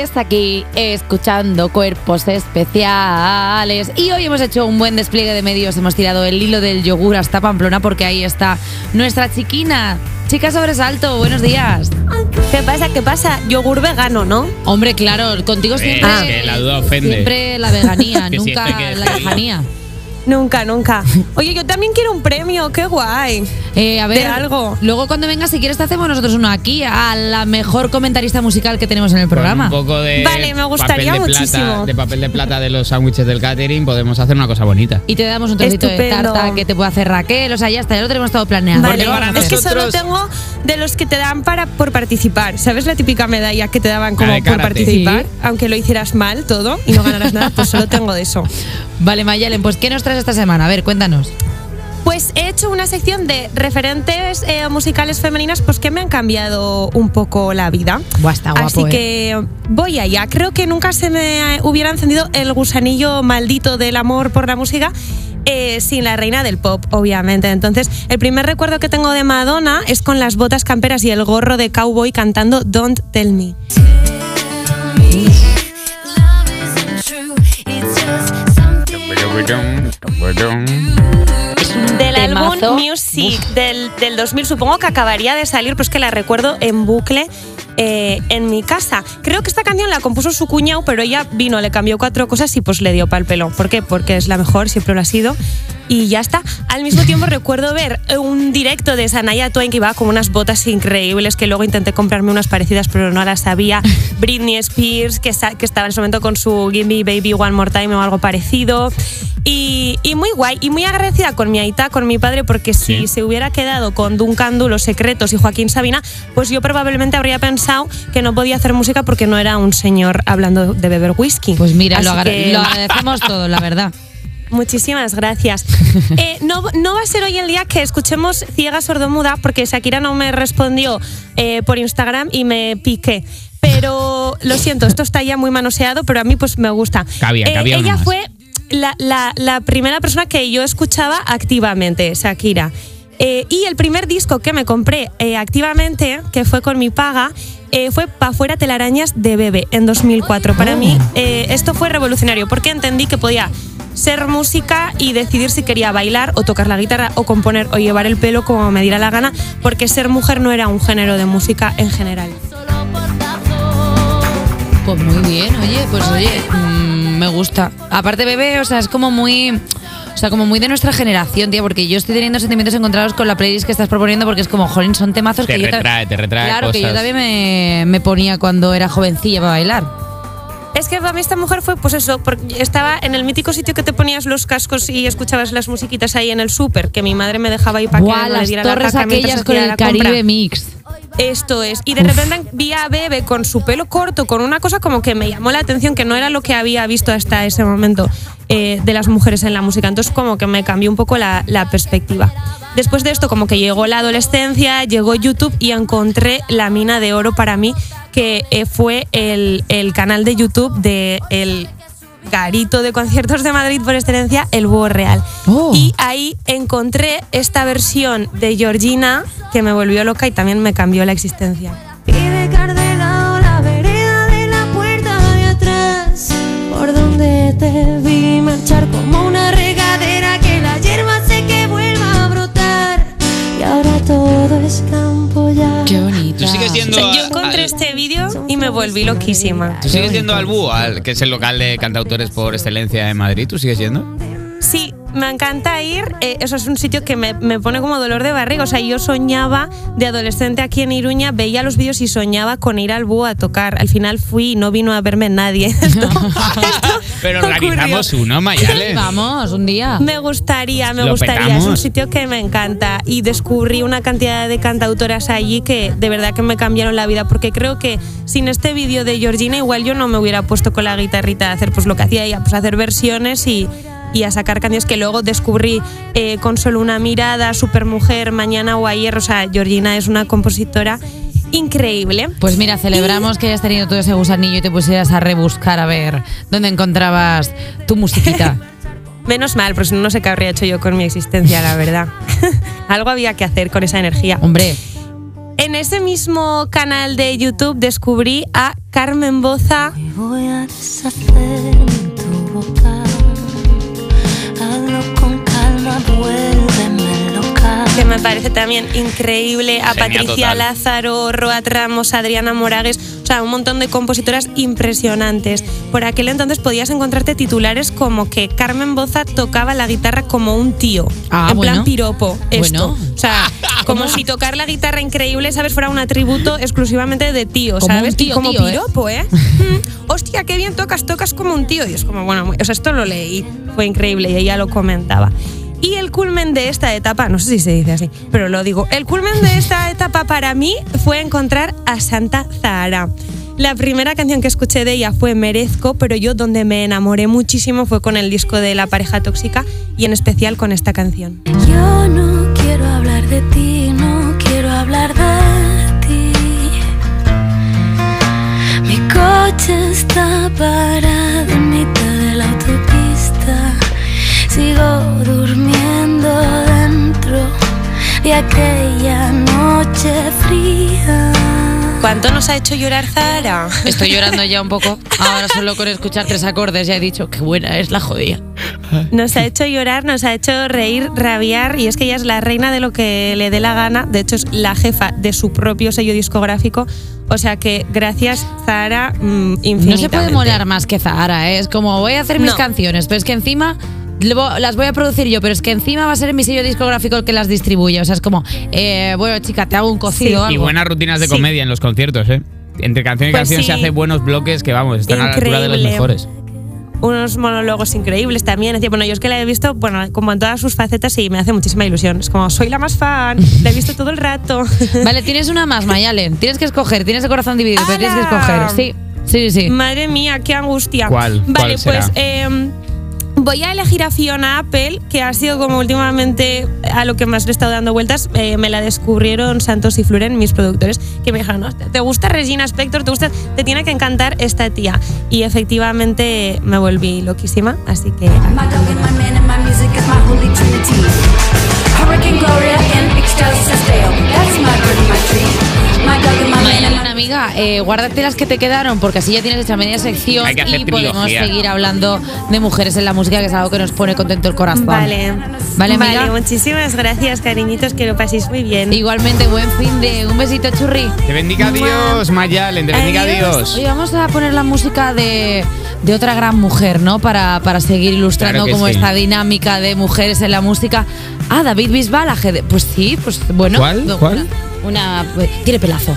Pues aquí escuchando cuerpos especiales. Y hoy hemos hecho un buen despliegue de medios. Hemos tirado el hilo del yogur hasta Pamplona porque ahí está nuestra chiquina. Chica sobresalto, buenos días. ¿Qué pasa? ¿Qué pasa? Yogur vegano, ¿no? Hombre, claro, contigo siempre. Es que la duda ofende. Siempre la veganía, nunca siempre la decirlo. Nunca, nunca. Oye, yo también quiero un premio, qué guay. Eh, a ver, De algo. luego cuando vengas, si quieres, te hacemos nosotros uno aquí, a la mejor comentarista musical que tenemos en el Con programa. un poco de Vale, me gustaría papel de muchísimo. Plata, de papel de plata de los sándwiches del catering podemos hacer una cosa bonita. Y te damos un trocito de tarta que te puede hacer Raquel. O sea, ya está, ya lo tenemos todo planeado. Vale, es que solo tengo de los que te dan para por participar. ¿Sabes la típica medalla que te daban como por participar? Sí. Aunque lo hicieras mal todo y no ganaras nada, pues solo tengo de eso. Vale, Mayalen, pues ¿qué nos traes esta semana? A ver, cuéntanos. Pues he hecho una sección de referentes eh, musicales femeninas pues que me han cambiado un poco la vida. Buah, está guapo, Así eh. que voy allá. Creo que nunca se me hubiera encendido el gusanillo maldito del amor por la música. eh, sin la reina del pop, obviamente. Entonces, el primer recuerdo que tengo de Madonna es con las botas camperas y el gorro de cowboy cantando Don't Tell Me. Del álbum Music del, del 2000, supongo que acabaría de salir, pues que la recuerdo en bucle eh, en mi casa. Creo que esta canción la compuso su cuñado, pero ella vino, le cambió cuatro cosas y pues le dio pal pelo. ¿Por qué? Porque es la mejor, siempre lo ha sido. Y ya está. Al mismo tiempo recuerdo ver un directo de Sanaya Twain que iba con unas botas increíbles, que luego intenté comprarme unas parecidas, pero no las sabía. Britney Spears, que, que estaba en ese momento con su Give Me Baby One More Time o algo parecido. Y, y muy guay, y muy agradecida con mi aita, con mi padre, porque si Sí. se hubiera quedado con Duncan Du, Los Secretos y Joaquín Sabina, pues yo probablemente habría pensado que no podía hacer música porque no era un señor hablando de beber whisky. Pues mira, Así que- lo agradecemos todo, la verdad. Muchísimas gracias. Eh, no, no va a ser hoy el día que escuchemos Ciega Sordomuda porque Shakira no me respondió eh, por Instagram y me piqué. Pero lo siento, esto está ya muy manoseado, pero a mí pues me gusta. Cabía, cabía uno ella fue la, la- la primera persona que yo escuchaba activamente, Shakira. Eh, y el primer disco que me compré eh, activamente, que fue con mi paga, eh, fue Pa' fuera telarañas de Bebe en 2004. Para mí eh, esto fue revolucionario porque entendí que podía ser música y decidir si quería bailar o tocar la guitarra o componer o llevar el pelo como me diera la gana, porque ser mujer no era un género de música en general. Pues muy bien, oye, pues oye, mm, me gusta. Aparte, bebé, o sea, es como muy. O sea, como muy de nuestra generación, tío, porque yo estoy teniendo sentimientos encontrados con la playlist que estás proponiendo porque es como, jolín, son temazos Te que yo retrae, te retrae Claro, que yo también me, me ponía cuando era jovencilla para bailar. Es que para mí esta mujer fue, pues eso, porque estaba en el mítico sitio que te ponías los cascos y escuchabas las musiquitas ahí en el súper, que mi madre me dejaba ahí para que no le las diera la torres mientras aquellas con el la compra. Caribe Mix. Esto es. Y de repente vi a Bebe con su pelo corto, con una cosa como que me llamó la atención, que no era lo que había visto hasta ese momento eh, de las mujeres en la música. Entonces como que me cambió un poco la, la perspectiva. Después de esto como que llegó la adolescencia, llegó YouTube y encontré la mina de oro para mí, que eh, fue el, el canal de YouTube de el garito de conciertos de Madrid por excelencia, el Búho Real. Oh. Y ahí encontré esta versión de Georgina que me volvió loca y también me cambió la existencia. Vídeo y me volví loquísima. ¿Tú sigues yendo al BU, al- que es el local de cantautores por excelencia en Madrid? ¿Tú sigues yendo? Sí, me encanta ir. eh, eso es un sitio que me, me pone como dolor de barriga. O sea, yo soñaba de adolescente aquí en Iruña, veía los vídeos y soñaba con ir al búho a tocar. Al final fui y no vino a verme nadie. Esto- esto Pero ocurrió. organizamos uno, Mayalen. Vamos, un día. Me gustaría, me Lo gustaría. Es un sitio que me encanta y descubrí una cantidad de cantautoras allí que de verdad que me cambiaron la vida porque creo que sin este vídeo de Georgina igual yo no me hubiera puesto con la guitarrita a hacer pues lo que hacía ella, pues hacer versiones y, y a sacar canciones que luego descubrí eh, con solo una mirada, Supermujer, Mañana o Ayer. O sea, Georgina es una compositora increíble. Pues mira, celebramos que hayas tenido todo ese gusanillo y te pusieras a rebuscar a ver dónde encontrabas tu musiquita. Menos mal, pues no sé qué habría hecho yo con mi existencia, la verdad. Algo había que hacer con esa energía. Hombre, En ese mismo canal de YouTube descubrí a Carmen Boza. Me voy a deshacer que me parece también increíble, a Genia Patricia total. Lázaro, Roat Ramos, Adriana Moragues, o sea, un montón de compositoras impresionantes. Por aquel entonces podías encontrarte titulares como que Carmen Boza tocaba la guitarra como un tío, Ah, en bueno. plan piropo, esto. Bueno. O sea, como si tocar la guitarra increíble, ¿sabes? Fuera un atributo exclusivamente de tío, Como ¿sabes? un tío, y como tío, ¿eh? piropo, ¿eh? Mm, Hostia, qué bien tocas, tocas como un tío. Y es como, bueno, o sea, esto lo leí, fue increíble y ella lo comentaba. Y el culmen de esta etapa, no sé si se dice así, pero lo digo, el culmen de esta etapa para mí fue encontrar a Santa Zahara. La primera canción que escuché de ella fue Merezco, pero yo donde me enamoré muchísimo fue con el disco de La pareja tóxica y en especial con esta canción. Yo no quiero hablar de ti, no quiero hablar de ti. Mi coche está parado en mitad de la autopista. Sigo de aquella noche fría. ¿Cuánto nos ha hecho llorar Zahara? Estoy llorando ya un poco. Ahora solo con escuchar tres acordes ya he dicho qué buena es la jodida. Nos ha hecho llorar, nos ha hecho reír, rabiar y es que ella es la reina de lo que le dé la gana. De hecho, es la jefa de su propio sello discográfico. O sea que gracias, Zahara, mm, No infinitamente. se puede molar más que Zahara, ¿eh? es como voy a hacer mis No. canciones, pero es que encima las voy a producir yo, pero es que encima va a ser mi sello discográfico el que las distribuye. O sea, es como, eh, bueno, chica, te hago un cocido. Y buenas rutinas de Sí. comedia en los conciertos, ¿eh? Entre canción y Pues canción sí. se hace buenos bloques que, vamos, están a la altura de los Increíble. mejores. Unos monólogos increíbles también. Es decir, bueno, yo es que la he visto, bueno, como en todas sus facetas y me hace muchísima ilusión. Es como, soy la más fan, la he visto todo el rato. Vale, tienes una más, Mayalen. Tienes que escoger, tienes el corazón dividido, pero tienes que escoger. Sí, sí, sí. Madre mía, qué angustia. ¿Cuál? Vale, ¿Cuál será? pues eh, voy a elegir a Fiona Apple, que ha sido como últimamente a lo que más le he estado dando vueltas. Eh, me la descubrieron Santos y Fluren, mis productores, que me dijeron, "No, ¿te gusta Regina Spector? ¿Te gusta? Te tiene que encantar esta tía. Y efectivamente me volví loquísima, así que... Hurricane Gloria and Excelsis Dale. That's my my. My amiga, eh, guárdate las que te quedaron porque así ya tienes hecha media sección y podemos seguir hablando de mujeres en la música, que es algo que nos pone contento el corazón. Vale. Vale, amiga. muchísimas gracias, cariñitos, que lo paséis muy bien. Igualmente, buen fin de un besito, churri. Te bendiga Dios, Mayalen, te bendiga Adiós. Dios. Hoy vamos a poner la música de, de otra gran mujer, ¿no? Para, para seguir ilustrando Claro como sí. esta dinámica de mujeres en la música. Ah, David Bisbal, ajedrez. Pues sí, pues bueno. ¿Cuál? Una, ¿Cuál? una- tiene pelazo.